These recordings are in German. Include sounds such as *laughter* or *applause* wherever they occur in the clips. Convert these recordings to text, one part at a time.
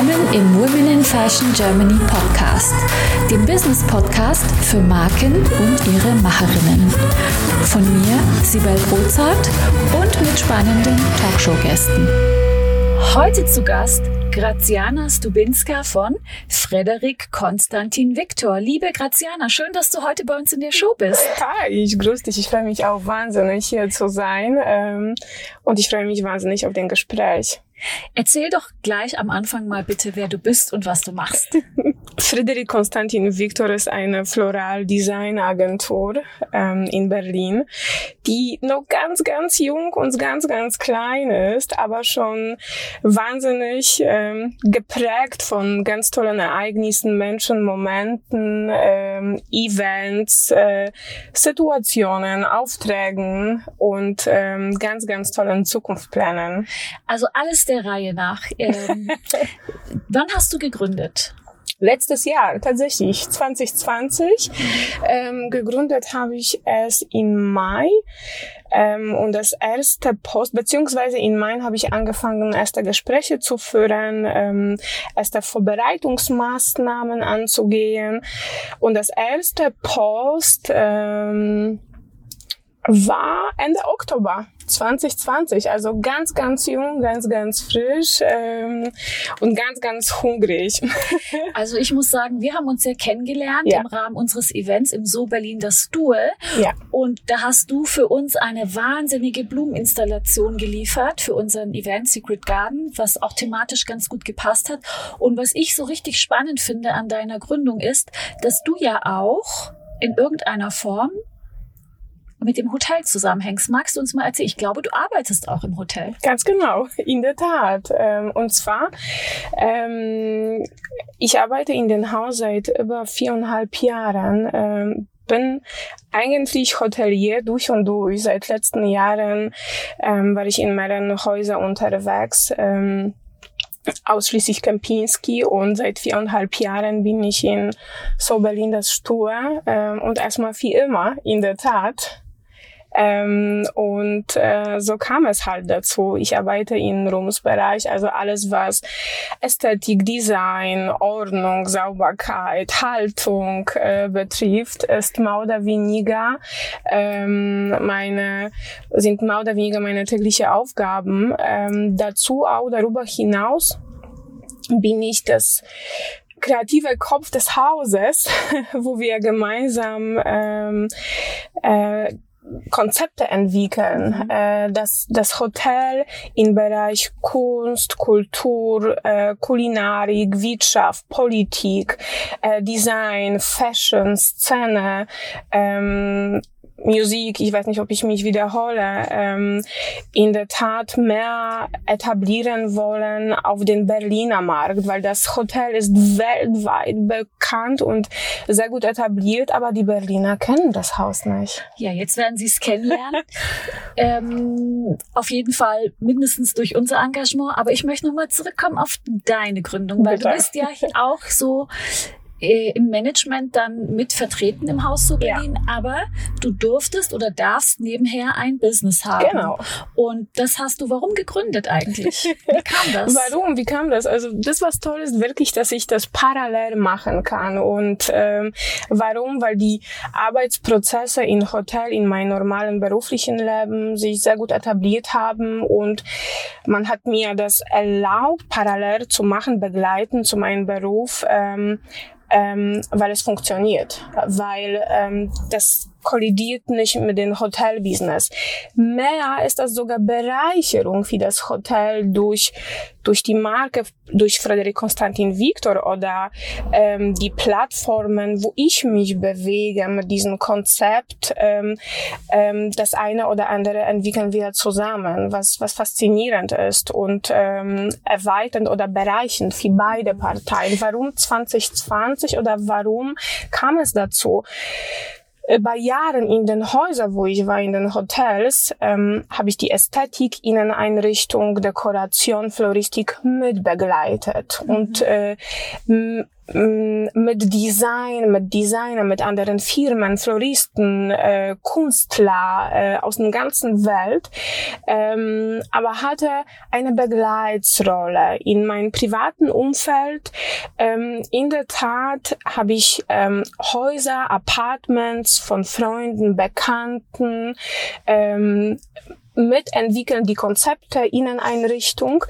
Willkommen im Women in Fashion Germany Podcast, dem Business Podcast für Marken und ihre Macherinnen. Von mir, Sibel Rozart und mit spannenden Talkshow-Gästen. Heute zu Gast Graziana Stubinska von Frederik Konstantin Viktor. Liebe Graziana, schön, dass du heute bei uns in der Show bist. Hi, ich grüße dich. Ich freue mich auch wahnsinnig, hier zu sein. Ähm, und ich freue mich wahnsinnig auf den Gespräch. Erzähl doch gleich am Anfang mal bitte, wer du bist und was du machst. *laughs* Frederik Konstantin Viktor ist eine Floral Design Agentur ähm, in Berlin, die noch ganz, ganz jung und ganz, ganz klein ist, aber schon wahnsinnig ähm, geprägt von ganz tollen Ereignissen, Menschen, Momenten, ähm, Events, äh, Situationen, Aufträgen und ähm, ganz, ganz tollen Zukunftsplänen. Also alles der Reihe nach. Ähm, *laughs* wann hast du gegründet? letztes Jahr, tatsächlich 2020. Ähm, gegründet habe ich es im Mai. Ähm, und das erste Post, beziehungsweise in Mai habe ich angefangen, erste Gespräche zu führen, ähm, erste Vorbereitungsmaßnahmen anzugehen. Und das erste Post ähm, war Ende Oktober 2020, also ganz, ganz jung, ganz, ganz frisch ähm, und ganz, ganz hungrig. *laughs* Also ich muss sagen, wir haben uns ja kennengelernt ja. im Rahmen unseres Events im So Berlin das Duel. Ja. Und da hast du für uns eine wahnsinnige Blumeninstallation geliefert für unseren Event Secret Garden, was auch thematisch ganz gut gepasst hat. Und was ich so richtig spannend finde an deiner Gründung ist, dass du ja auch in irgendeiner Form mit dem Hotel zusammenhängst. Magst du uns mal erzählen? Ich glaube, du arbeitest auch im Hotel. Ganz genau, in der Tat. Ähm, und zwar, ähm, ich arbeite in dem Haus seit über viereinhalb Jahren ähm, bin eigentlich Hotelier durch und durch. Seit letzten Jahren ähm, war ich in mehreren Häusern unterwegs. Ähm, ausschließlich Kempinski und seit viereinhalb Jahren bin ich in So Berlin das Stur ähm, und erstmal wie immer in der Tat ähm, und äh, so kam es halt dazu. Ich arbeite im Rumsbereich, also alles, was Ästhetik, Design, Ordnung, Sauberkeit, Haltung äh, betrifft, ist mehr weniger ähm, meine, sind mehr weniger meine tägliche Aufgaben. Ähm, dazu auch darüber hinaus bin ich das kreative Kopf des Hauses, *laughs* wo wir gemeinsam ähm, äh, Konzepte entwickeln, mhm. äh, dass das Hotel im Bereich Kunst, Kultur, äh, Kulinarik, Wirtschaft, Politik, äh, Design, Fashion, Szene, ähm, Musik, ich weiß nicht, ob ich mich wiederhole, ähm, in der Tat mehr etablieren wollen auf den Berliner Markt, weil das Hotel ist weltweit bekannt und sehr gut etabliert, aber die Berliner kennen das Haus nicht. Ja, jetzt werden sie es kennenlernen. *laughs* ähm, auf jeden Fall mindestens durch unser Engagement, aber ich möchte nochmal zurückkommen auf deine Gründung, weil Bitte. du bist ja auch so äh, im Management dann mit vertreten im Haus zu Berlin, ja. aber du durftest oder darfst nebenher ein Business haben. Genau. Und das hast du warum gegründet eigentlich? *laughs* Wie kam das? warum? Wie kam das? Also das, was toll ist, wirklich, dass ich das parallel machen kann. Und ähm, warum? Weil die Arbeitsprozesse in Hotel in meinem normalen beruflichen Leben sich sehr gut etabliert haben und man hat mir das erlaubt, parallel zu machen, begleiten zu meinem Beruf. Ähm, ähm, weil es funktioniert, weil ähm, das kollidiert nicht mit dem Hotelbusiness. Mehr ist das sogar Bereicherung für das Hotel durch, durch die Marke, durch Frederik Konstantin Viktor oder ähm, die Plattformen, wo ich mich bewege mit diesem Konzept. Ähm, ähm, das eine oder andere entwickeln wir zusammen, was, was faszinierend ist und ähm, erweiternd oder bereichend für beide Parteien. Warum 2020 oder warum kam es dazu? Äh, bei Jahren in den Häusern, wo ich war, in den Hotels, ähm, habe ich die Ästhetik, Inneneinrichtung, Dekoration, Floristik mit begleitet. Mhm. Und äh, mit Design, mit Designer, mit anderen Firmen, Floristen, äh, Künstler äh, aus der ganzen Welt, ähm, aber hatte eine Begleitsrolle in meinem privaten Umfeld. Ähm, in der Tat habe ich ähm, Häuser, Apartments von Freunden, Bekannten, ähm, mitentwickeln, die Konzepte, Inneneinrichtung.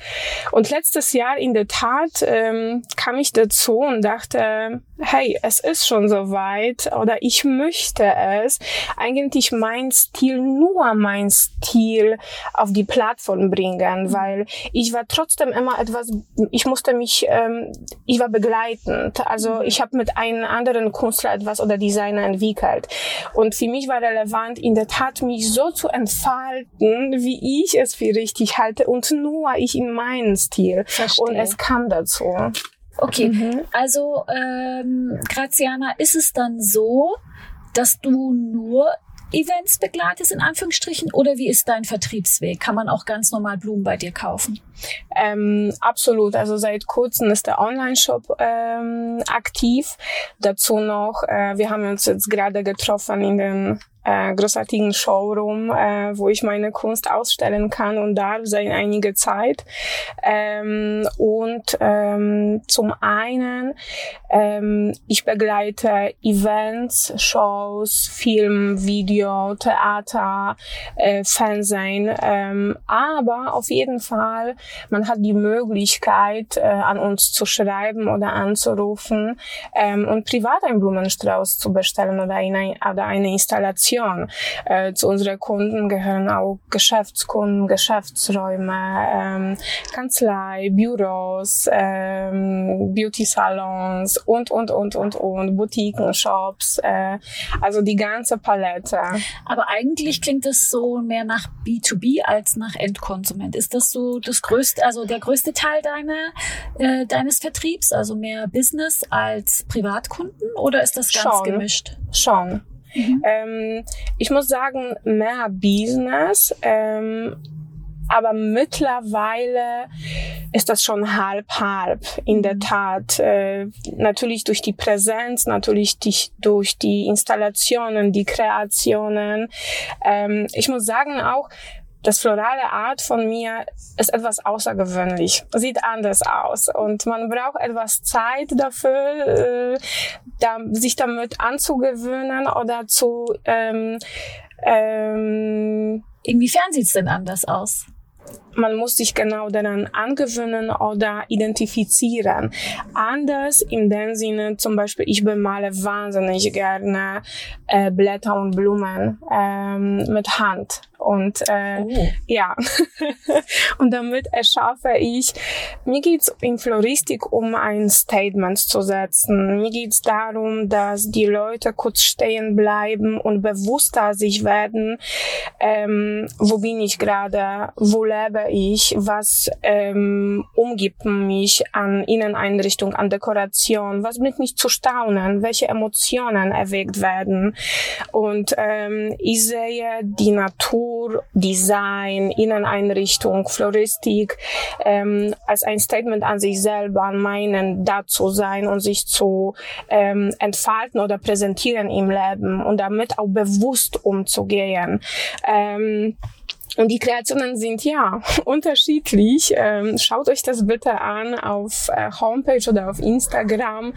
Und letztes Jahr in der Tat ähm, kam ich dazu und dachte, hey, es ist schon soweit oder ich möchte es. Eigentlich mein Stil, nur mein Stil auf die Plattform bringen, weil ich war trotzdem immer etwas, ich musste mich, ähm, ich war begleitend. Also mhm. ich habe mit einem anderen Künstler etwas oder Designer entwickelt. Und für mich war relevant, in der Tat mich so zu entfalten, wie ich es für richtig halte und nur ich in meinen Stil. Verstehe. Und es kam dazu. Okay, mhm. also ähm, Graziana, ist es dann so, dass du nur Events begleitest, in Anführungsstrichen, oder wie ist dein Vertriebsweg? Kann man auch ganz normal Blumen bei dir kaufen? Ähm, absolut. Also seit kurzem ist der Online-Shop ähm, aktiv. Dazu noch, äh, wir haben uns jetzt gerade getroffen in den äh, großartigen Showroom, äh, wo ich meine Kunst ausstellen kann und darf seit einiger Zeit. Ähm, und ähm, zum einen, ähm, ich begleite Events, Shows, Film, Video, Theater, äh, Fernsehen, ähm, aber auf jeden Fall, man hat die Möglichkeit, äh, an uns zu schreiben oder anzurufen ähm, und privat einen Blumenstrauß zu bestellen oder eine, oder eine Installation. Äh, zu unseren Kunden gehören auch Geschäftskunden, Geschäftsräume, ähm, Kanzlei, Büros, ähm, Beauty-Salons und, und, und, und, und, Boutiquen, Shops, äh, also die ganze Palette. Aber eigentlich klingt es so mehr nach B2B als nach Endkonsument. Ist das so das größte, also der größte Teil deiner, äh, deines Vertriebs, also mehr Business als Privatkunden oder ist das ganz Schon. gemischt? Schon. Mhm. Ähm, ich muss sagen, mehr Business. Ähm, aber mittlerweile ist das schon halb halb in der mhm. Tat äh, natürlich durch die Präsenz natürlich die, durch die Installationen die Kreationen ähm, ich muss sagen auch das florale Art von mir ist etwas außergewöhnlich, sieht anders aus und man braucht etwas Zeit dafür, äh, da, sich damit anzugewöhnen oder zu ähm, ähm, Inwiefern sieht's denn anders aus? Man muss sich genau daran angewöhnen oder identifizieren. Anders in dem Sinne, zum Beispiel, ich bemale wahnsinnig gerne äh, Blätter und Blumen ähm, mit Hand. Und äh, oh. ja, *laughs* und damit erschaffe ich, mir geht's in Floristik um ein Statement zu setzen. Mir geht's darum, dass die Leute kurz stehen bleiben und bewusster sich werden, ähm, wo bin ich gerade, wo lebe ich, was ähm, umgibt mich an Inneneinrichtung, an Dekoration, was bringt mich zu staunen, welche Emotionen erweckt werden. Und ähm, ich sehe die Natur, Design, Inneneinrichtung, Floristik ähm, als ein Statement an sich selber, meinen da zu sein und sich zu ähm, entfalten oder präsentieren im Leben und damit auch bewusst umzugehen. Ähm, und die Kreationen sind ja *laughs* unterschiedlich. Ähm, schaut euch das bitte an auf äh, Homepage oder auf Instagram.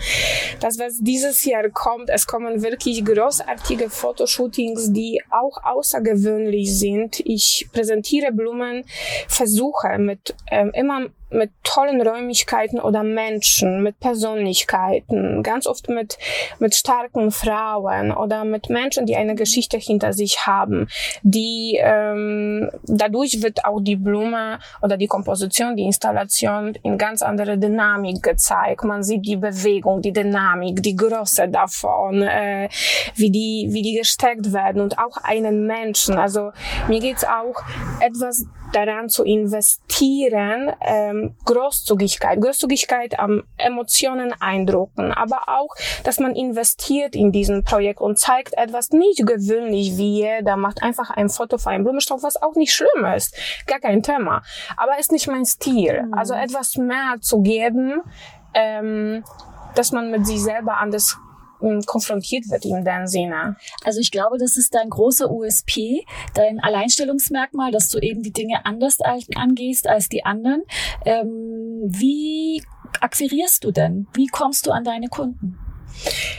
Das, was dieses Jahr kommt, es kommen wirklich großartige Fotoshootings, die auch außergewöhnlich sind. Ich präsentiere Blumen, versuche mit ähm, immer mit tollen Räumlichkeiten oder Menschen, mit Persönlichkeiten, ganz oft mit, mit starken Frauen oder mit Menschen, die eine Geschichte hinter sich haben, die ähm, dadurch wird auch die Blume oder die Komposition, die Installation in ganz andere Dynamik gezeigt. Man sieht die Bewegung, die Dynamik, die Größe davon, äh, wie die wie die gesteckt werden und auch einen Menschen. Also mir geht's auch etwas daran zu investieren, ähm, Großzügigkeit, Großzügigkeit am Emotionen eindrucken, aber auch, dass man investiert in diesen Projekt und zeigt etwas nicht gewöhnlich wie jeder macht einfach ein Foto für einen Blumenstrauß, was auch nicht schlimm ist, gar kein Thema, aber ist nicht mein Stil. Mhm. Also etwas mehr zu geben, ähm, dass man mit sich selber anders konfrontiert wird in dem Sinne. Also ich glaube, das ist dein großer USP, dein Alleinstellungsmerkmal, dass du eben die Dinge anders angehst als die anderen. Ähm, wie akquirierst du denn? Wie kommst du an deine Kunden?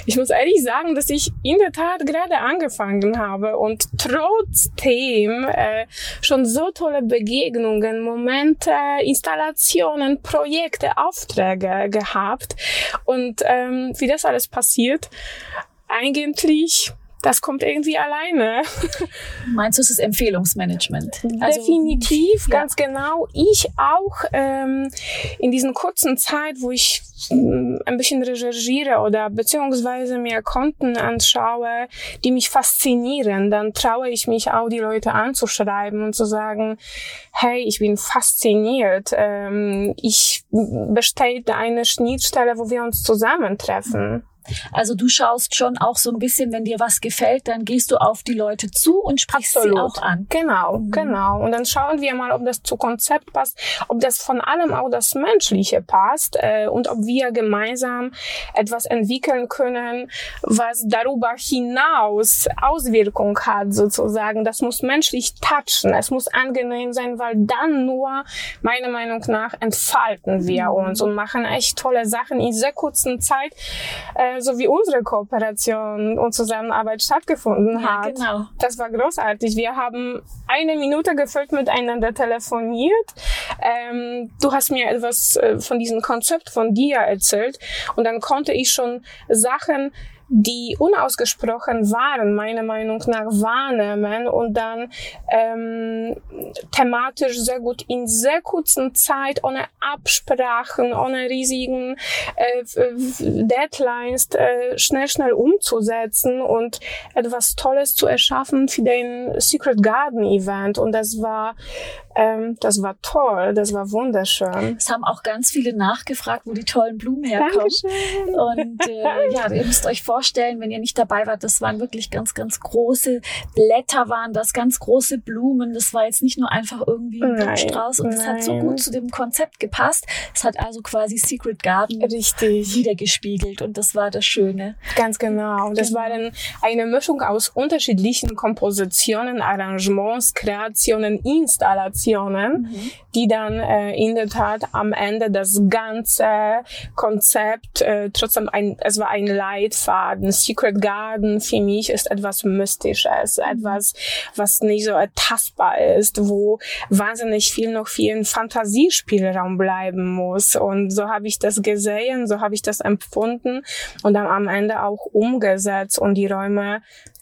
Ich muss ehrlich sagen, dass ich in der Tat gerade angefangen habe und trotzdem äh, schon so tolle Begegnungen, Momente, Installationen, Projekte, Aufträge gehabt. Und ähm, wie das alles passiert, eigentlich das kommt irgendwie alleine. Meinst du, es ist Empfehlungsmanagement? Also, Definitiv, ja. ganz genau. Ich auch ähm, in diesen kurzen Zeit, wo ich ähm, ein bisschen recherchiere oder beziehungsweise mir Konten anschaue, die mich faszinieren, dann traue ich mich auch, die Leute anzuschreiben und zu sagen, hey, ich bin fasziniert, ähm, ich bestellt eine Schnittstelle, wo wir uns zusammentreffen. Also du schaust schon auch so ein bisschen, wenn dir was gefällt, dann gehst du auf die Leute zu und sprichst Absolut. sie auch an. Genau, mhm. genau. Und dann schauen wir mal, ob das zu Konzept passt, ob das von allem auch das Menschliche passt äh, und ob wir gemeinsam etwas entwickeln können, was darüber hinaus Auswirkung hat sozusagen. Das muss menschlich touchen, es muss angenehm sein, weil dann nur, meiner Meinung nach, entfalten wir mhm. uns und machen echt tolle Sachen in sehr kurzen Zeit. Äh, so wie unsere Kooperation und Zusammenarbeit stattgefunden ja, hat. Genau. Das war großartig. Wir haben eine Minute gefüllt miteinander telefoniert. Ähm, du hast mir etwas äh, von diesem Konzept von dir erzählt und dann konnte ich schon Sachen die unausgesprochen waren, meiner Meinung nach wahrnehmen und dann ähm, thematisch sehr gut in sehr kurzen Zeit, ohne Absprachen, ohne riesigen äh, Deadlines, äh, schnell, schnell umzusetzen und etwas Tolles zu erschaffen für den Secret Garden Event. Und das war ähm, das war toll, das war wunderschön. Es haben auch ganz viele nachgefragt, wo die tollen Blumen herkommen. Dankeschön. Und äh, ja, ihr müsst euch vorstellen, wenn ihr nicht dabei wart, das waren wirklich ganz, ganz große Blätter, waren das ganz große Blumen. Das war jetzt nicht nur einfach irgendwie ein Blumenstrauß und es hat so gut zu dem Konzept gepasst. Es hat also quasi Secret Garden Richtig. wiedergespiegelt und das war das Schöne. Ganz genau. Das genau. war dann eine Mischung aus unterschiedlichen Kompositionen, Arrangements, Kreationen, Installationen mhm. die dann äh, in der Tat am Ende das ganze Konzept äh, trotzdem ein, es war ein Leitfaden. Secret Garden für mich ist etwas Mystisches, mhm. etwas, was nicht so ertastbar ist, wo wahnsinnig viel noch viel Fantasiespielraum bleiben muss. Und so habe ich das gesehen, so habe ich das empfunden und dann am Ende auch umgesetzt und die Räume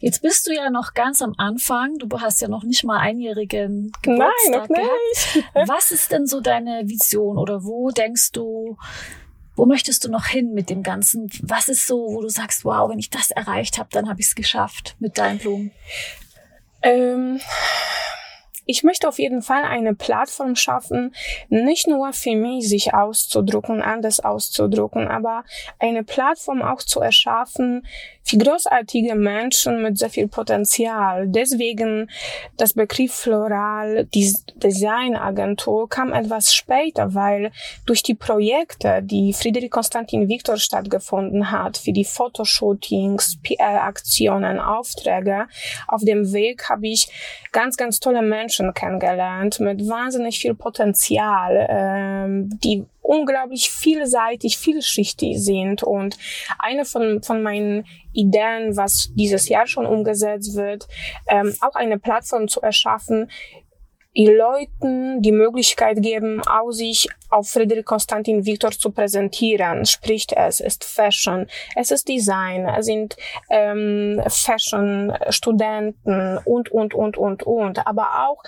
Jetzt bist du ja noch ganz am Anfang. Du hast ja noch nicht mal einjährigen Geburtstag Nein, noch nicht. Gehabt. *laughs* Was ist denn so deine Vision oder wo denkst du, wo möchtest du noch hin mit dem Ganzen? Was ist so, wo du sagst, wow, wenn ich das erreicht habe, dann habe ich es geschafft mit deinen Blumen? Ähm, ich möchte auf jeden Fall eine Plattform schaffen, nicht nur für mich sich auszudrucken, anders auszudrucken, aber eine Plattform auch zu erschaffen für großartige Menschen mit sehr viel Potenzial. Deswegen das Begriff Floral Designagentur kam etwas später, weil durch die Projekte, die Friedrich Konstantin Viktor stattgefunden hat, für die Fotoshootings, PR-Aktionen, Aufträge, auf dem Weg habe ich ganz, ganz tolle Menschen Menschen kennengelernt mit wahnsinnig viel Potenzial, ähm, die unglaublich vielseitig, vielschichtig sind. Und eine von, von meinen Ideen, was dieses Jahr schon umgesetzt wird, ähm, auch eine Plattform zu erschaffen, Leuten die Möglichkeit geben, auch sich auf Friedrich Konstantin Viktor zu präsentieren. Sprich, es ist Fashion, es ist Design, es sind ähm, Fashion-Studenten und, und, und, und, und. Aber auch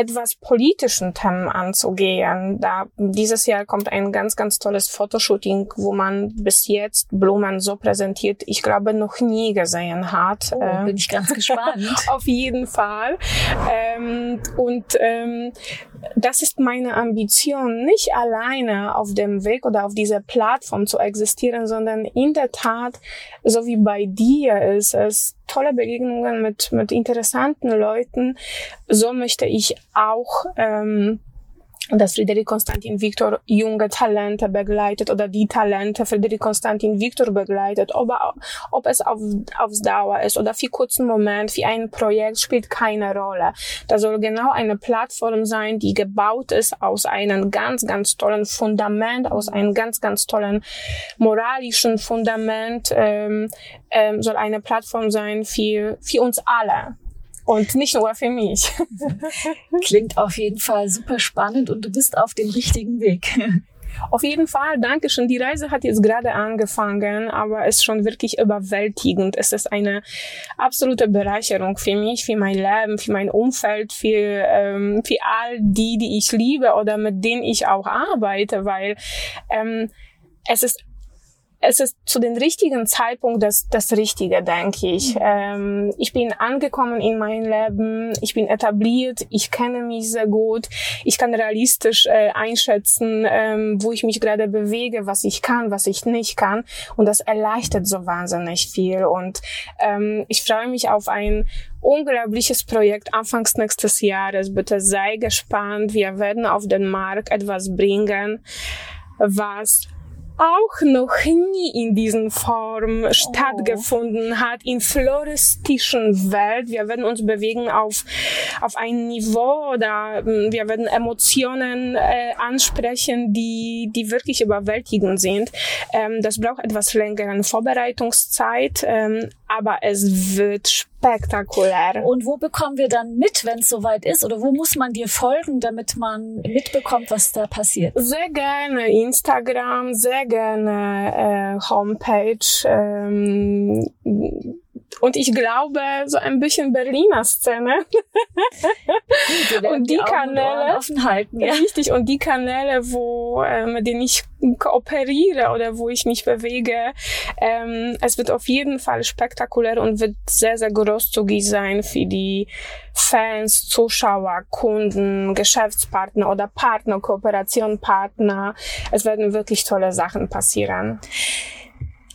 etwas politischen Themen anzugehen. Da dieses Jahr kommt ein ganz, ganz tolles Fotoshooting, wo man bis jetzt Blumen so präsentiert, ich glaube, noch nie gesehen hat. Oh, bin ich ganz *laughs* gespannt. auf jeden Fall. Ähm, und ähm, das ist meine Ambition, nicht alleine auf dem Weg oder auf dieser Plattform zu existieren, sondern in der Tat, so wie bei dir ist es, tolle Begegnungen mit, mit interessanten Leuten. So möchte ich auch ähm, dass Friedrich Konstantin Viktor junge Talente begleitet oder die Talente Friedrich Konstantin Viktor begleitet, ob, ob es auf, aufs Dauer ist oder für kurzen Moment, für ein Projekt, spielt keine Rolle. Da soll genau eine Plattform sein, die gebaut ist aus einem ganz, ganz tollen Fundament, aus einem ganz, ganz tollen moralischen Fundament, ähm, ähm, soll eine Plattform sein für, für uns alle. Und nicht nur für mich. *laughs* Klingt auf jeden Fall super spannend und du bist auf dem richtigen Weg. *laughs* Auf jeden Fall, danke schön. Die Reise hat jetzt gerade angefangen, aber es ist schon wirklich überwältigend. Es ist eine absolute Bereicherung für mich, für mein Leben, für mein Umfeld, für, ähm, für all die, die ich liebe oder mit denen ich auch arbeite, weil ähm, es ist es ist zu dem richtigen Zeitpunkt das, das Richtige, denke ich. Mhm. Ähm, ich bin angekommen in mein Leben, ich bin etabliert, ich kenne mich sehr gut, ich kann realistisch äh, einschätzen, ähm, wo ich mich gerade bewege, was ich kann, was ich nicht kann. Und das erleichtert so wahnsinnig viel. Und ähm, ich freue mich auf ein unglaubliches Projekt anfangs nächstes Jahres. Bitte sei gespannt. Wir werden auf den Markt etwas bringen, was auch noch nie in diesen Form oh. stattgefunden hat, in floristischen Welt. Wir werden uns bewegen auf, auf ein Niveau oder hm, wir werden Emotionen äh, ansprechen, die, die wirklich überwältigend sind. Ähm, das braucht etwas längeren Vorbereitungszeit, ähm, aber es wird spektakulär. Und wo bekommen wir dann mit, wenn es soweit ist? Oder wo muss man dir folgen, damit man mitbekommt, was da passiert? Sehr gerne Instagram, sehr gerne äh, Homepage. Ähm, und ich glaube, so ein bisschen Berliner Szene. *laughs* und die, die Kanäle. Offen halten, ja. Richtig. Und die Kanäle, wo, äh, mit denen ich kooperiere oder wo ich mich bewege, ähm, es wird auf jeden Fall spektakulär und wird sehr, sehr großzügig sein für die Fans, Zuschauer, Kunden, Geschäftspartner oder Partner, Kooperationpartner. Es werden wirklich tolle Sachen passieren.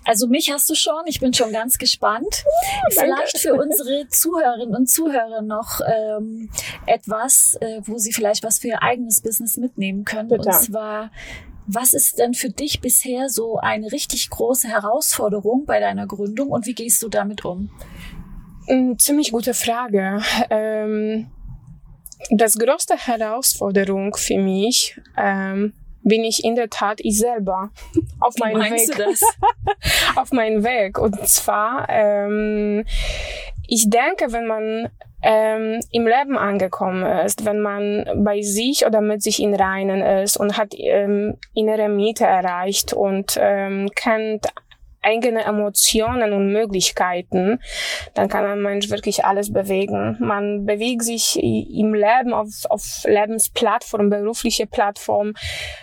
Also mich hast du schon, ich bin schon ganz gespannt. *laughs* Vielleicht für unsere Zuhörerinnen und Zuhörer noch ähm, etwas, äh, wo sie vielleicht was für ihr eigenes Business mitnehmen können. Bitte. Und zwar, was ist denn für dich bisher so eine richtig große Herausforderung bei deiner Gründung und wie gehst du damit um? Hm, ziemlich gute Frage. Ähm, das größte Herausforderung für mich ähm, bin ich in der Tat ich selber auf meinem Weg. *laughs* auf meinem Weg. Und zwar, ähm, ich denke, wenn man ähm, im Leben angekommen ist, wenn man bei sich oder mit sich in Reinen ist und hat ähm, innere Miete erreicht und ähm, kennt eigene Emotionen und Möglichkeiten, dann kann ein Mensch wirklich alles bewegen. Man bewegt sich im Leben auf, auf Lebensplattform, berufliche Plattform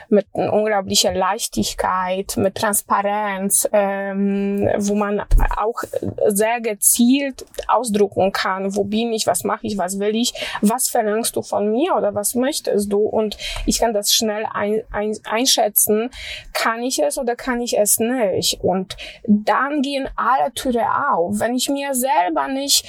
mit unglaublicher Leichtigkeit, mit Transparenz, ähm, wo man auch sehr gezielt ausdrucken kann, wo bin ich, was mache ich, was will ich, was verlangst du von mir oder was möchtest du und ich kann das schnell ein, ein, einschätzen, kann ich es oder kann ich es nicht und dann gehen alle Türen auf. Wenn ich mir selber nicht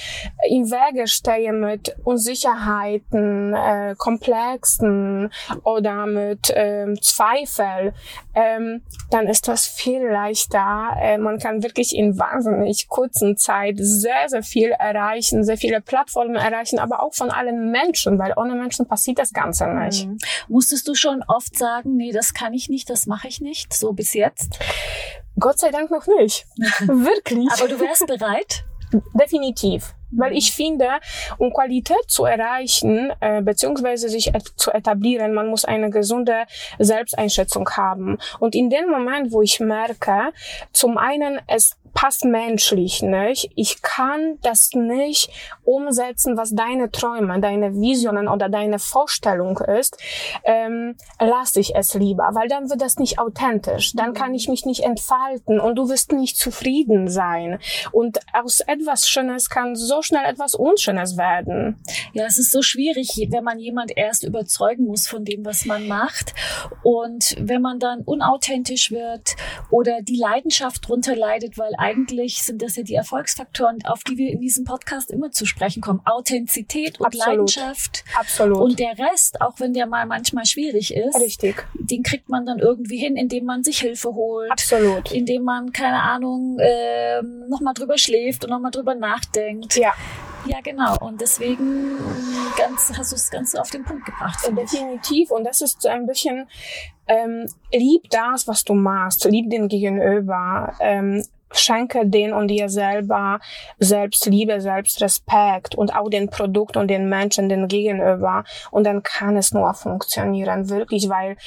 im Wege stehe mit Unsicherheiten, äh, Komplexen oder mit ähm, Zweifel, ähm, dann ist das viel leichter. Äh, man kann wirklich in wahnsinnig kurzen Zeit sehr, sehr viel erreichen, sehr viele Plattformen erreichen, aber auch von allen Menschen, weil ohne Menschen passiert das Ganze nicht. Mhm. Musstest du schon oft sagen, nee, das kann ich nicht, das mache ich nicht, so bis jetzt? Gott sei Dank noch nicht. *laughs* Wirklich. Aber du wärst bereit? Definitiv. Weil ich finde, um Qualität zu erreichen, äh, beziehungsweise sich et zu etablieren, man muss eine gesunde Selbsteinschätzung haben. Und in dem Moment, wo ich merke, zum einen, es passt menschlich nicht. Ich kann das nicht umsetzen, was deine Träume, deine Visionen oder deine Vorstellung ist. Ähm, lass ich es lieber, weil dann wird das nicht authentisch. Dann kann ich mich nicht entfalten und du wirst nicht zufrieden sein. Und aus etwas Schönes kann so schnell etwas Unschönes werden. Ja, es ist so schwierig, wenn man jemand erst überzeugen muss von dem, was man macht. Und wenn man dann unauthentisch wird oder die Leidenschaft drunter leidet, weil eigentlich sind das ja die Erfolgsfaktoren, auf die wir in diesem Podcast immer zu sprechen kommen. Authentizität und Absolut. Leidenschaft. Absolut. Und der Rest, auch wenn der mal manchmal schwierig ist, Richtig. den kriegt man dann irgendwie hin, indem man sich Hilfe holt. Absolut. Indem man, keine Ahnung, äh, nochmal drüber schläft und nochmal drüber nachdenkt. Ja. Ja, genau. Und deswegen ganz, hast du es ganz auf den Punkt gebracht. Definitiv. Und das ist so ein bisschen, ähm, lieb das, was du machst, lieb den Gegenüber, ähm, schenke den und dir selber Selbstliebe, Selbstrespekt und auch den Produkt und den Menschen, den Gegenüber. Und dann kann es nur funktionieren, wirklich, weil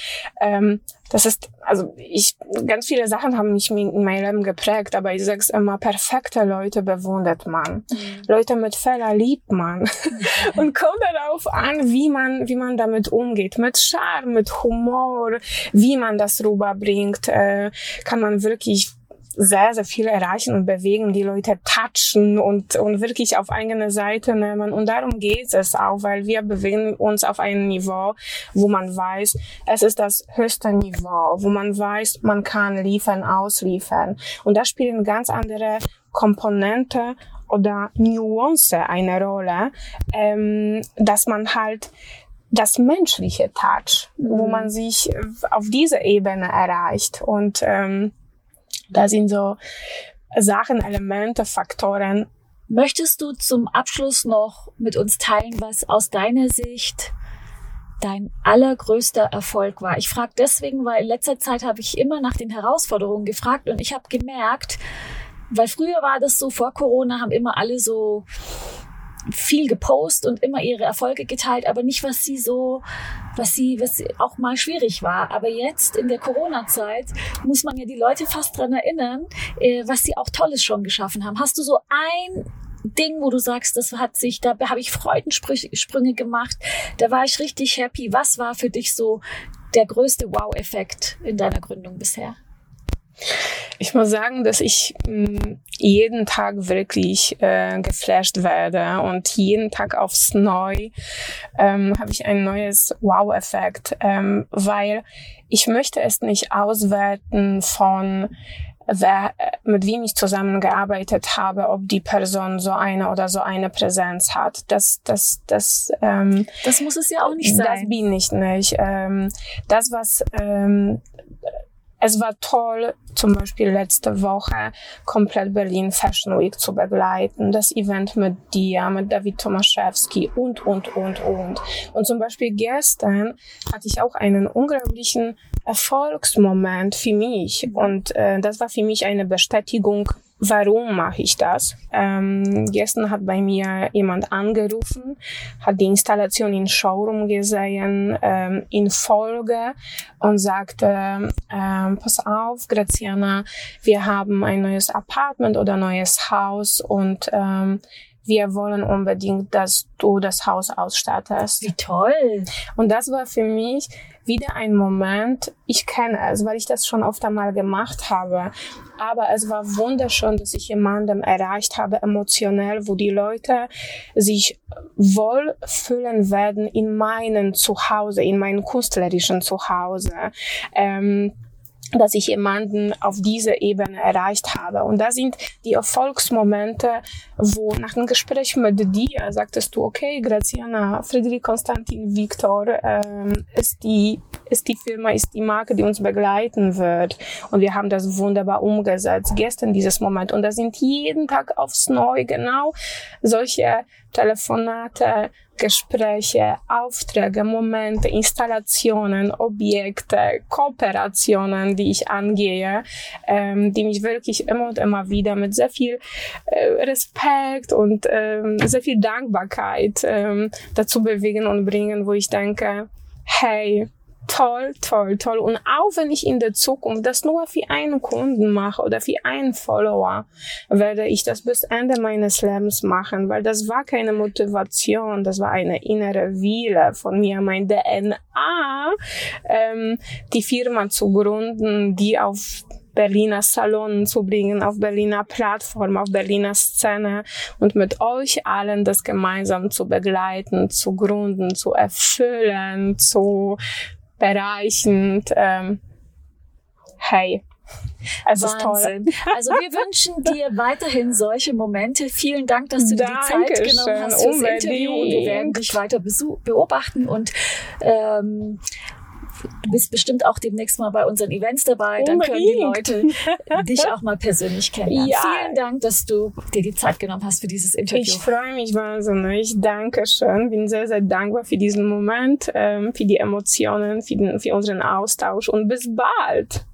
ähm, das ist, also ich, ganz viele Sachen haben mich in meinem Leben geprägt, aber ich sag's immer, perfekte Leute bewundert man. Mhm. Leute mit Fehler liebt man. *laughs* und kommt darauf an, wie man, wie man damit umgeht. Mit Charme, mit Humor, wie man das rüberbringt, äh, kann man wirklich sehr, sehr viel erreichen und bewegen, die Leute touchen und, und wirklich auf eigene Seite nehmen. Und darum geht es auch, weil wir bewegen uns auf einem Niveau, wo man weiß, es ist das höchste Niveau, wo man weiß, man kann liefern, ausliefern. Und da spielen ganz andere Komponente oder Nuance eine Rolle, ähm, dass man halt das menschliche Touch, wo mhm. man sich auf dieser Ebene erreicht und ähm, da sind so Sachen, Elemente, Faktoren. Möchtest du zum Abschluss noch mit uns teilen, was aus deiner Sicht dein allergrößter Erfolg war? Ich frage deswegen, weil in letzter Zeit habe ich immer nach den Herausforderungen gefragt und ich habe gemerkt, weil früher war das so, vor Corona haben immer alle so viel gepostet und immer ihre Erfolge geteilt, aber nicht, was sie so, was sie, was auch mal schwierig war. Aber jetzt in der Corona-Zeit muss man ja die Leute fast dran erinnern, äh, was sie auch Tolles schon geschaffen haben. Hast du so ein Ding, wo du sagst, das hat sich, da habe ich Freudensprünge gemacht, da war ich richtig happy. Was war für dich so der größte Wow-Effekt in deiner Gründung bisher? Ich muss sagen, dass ich mh, mm, jeden Tag wirklich äh, geflasht werde und jeden Tag aufs Neu ähm, habe ich ein neues Wow-Effekt, ähm, weil ich möchte es nicht auswerten von wer, mit wem ich zusammengearbeitet habe, ob die Person so eine oder so eine Präsenz hat. Das, das, das, ähm, das muss es ja auch nicht sein. Das bin ich nicht. Ähm, das, was ähm, es war toll, zum Beispiel letzte Woche komplett Berlin Fashion Week zu begleiten, das Event mit dir, mit David Tomaszewski und, und, und, und. Und zum Beispiel gestern hatte ich auch einen unglaublichen Erfolgsmoment für mich und äh, das war für mich eine Bestätigung warum mache ich das? Ähm, gestern hat bei mir jemand angerufen, hat die Installation in Showroom gesehen, ähm, in Folge und sagte, ähm, pass auf, Graziana, wir haben ein neues Apartment oder neues Haus und ähm, wir wollen unbedingt, dass du das Haus ausstattest. Wie toll. Und das war für mich wieder ein Moment, ich kenne es, weil ich das schon oft einmal gemacht habe. Aber es war wunderschön, dass ich jemandem erreicht habe, emotionell, wo die Leute sich wohl fühlen werden in meinem Zuhause, in meinem künstlerischen Zuhause. Ähm, dass ich jemanden auf dieser Ebene erreicht habe. Und da sind die Erfolgsmomente, wo nach dem Gespräch mit dir sagtest du, okay, Graziana, Friedrich Konstantin Viktor ähm, ist die ist die Firma, ist die Marke, die uns begleiten wird. Und wir haben das wunderbar umgesetzt. Gestern dieses Moment. Und da sind jeden Tag aufs Neue genau solche Telefonate, Gespräche, Aufträge, Momente, Installationen, Objekte, Kooperationen, die ich angehe, ähm, die mich wirklich immer und immer wieder mit sehr viel äh, Respekt und ähm, sehr viel Dankbarkeit ähm, dazu bewegen und bringen, wo ich denke, hey, toll, toll, toll. Und auch wenn ich in der Zukunft das nur für einen Kunden mache oder für einen Follower, werde ich das bis Ende meines Lebens machen, weil das war keine Motivation, das war eine innere Wille von mir, mein DNA, ähm, die Firma zu gründen, die auf Berliner Salon zu bringen, auf Berliner Plattform, auf Berliner Szene und mit euch allen das gemeinsam zu begleiten, zu gründen, zu erfüllen, zu bereichend. Ähm, hey, es ist toll. Also wir *laughs* wünschen dir weiterhin solche Momente. Vielen Dank, dass du dir die Zeit genommen hast fürs Unbedingt. Interview und wir werden dich weiter beobachten und ähm, du bist bestimmt auch demnächst mal bei unseren Events dabei. Dann können die Leute dich auch mal persönlich kennenlernen. Ja. Vielen Dank, dass du dir die Zeit genommen hast für dieses Interview. Ich freue mich wahnsinnig. Danke schön. Bin sehr, sehr dankbar für diesen Moment, ähm, für die Emotionen, für, den, für unseren Austausch und bis bald.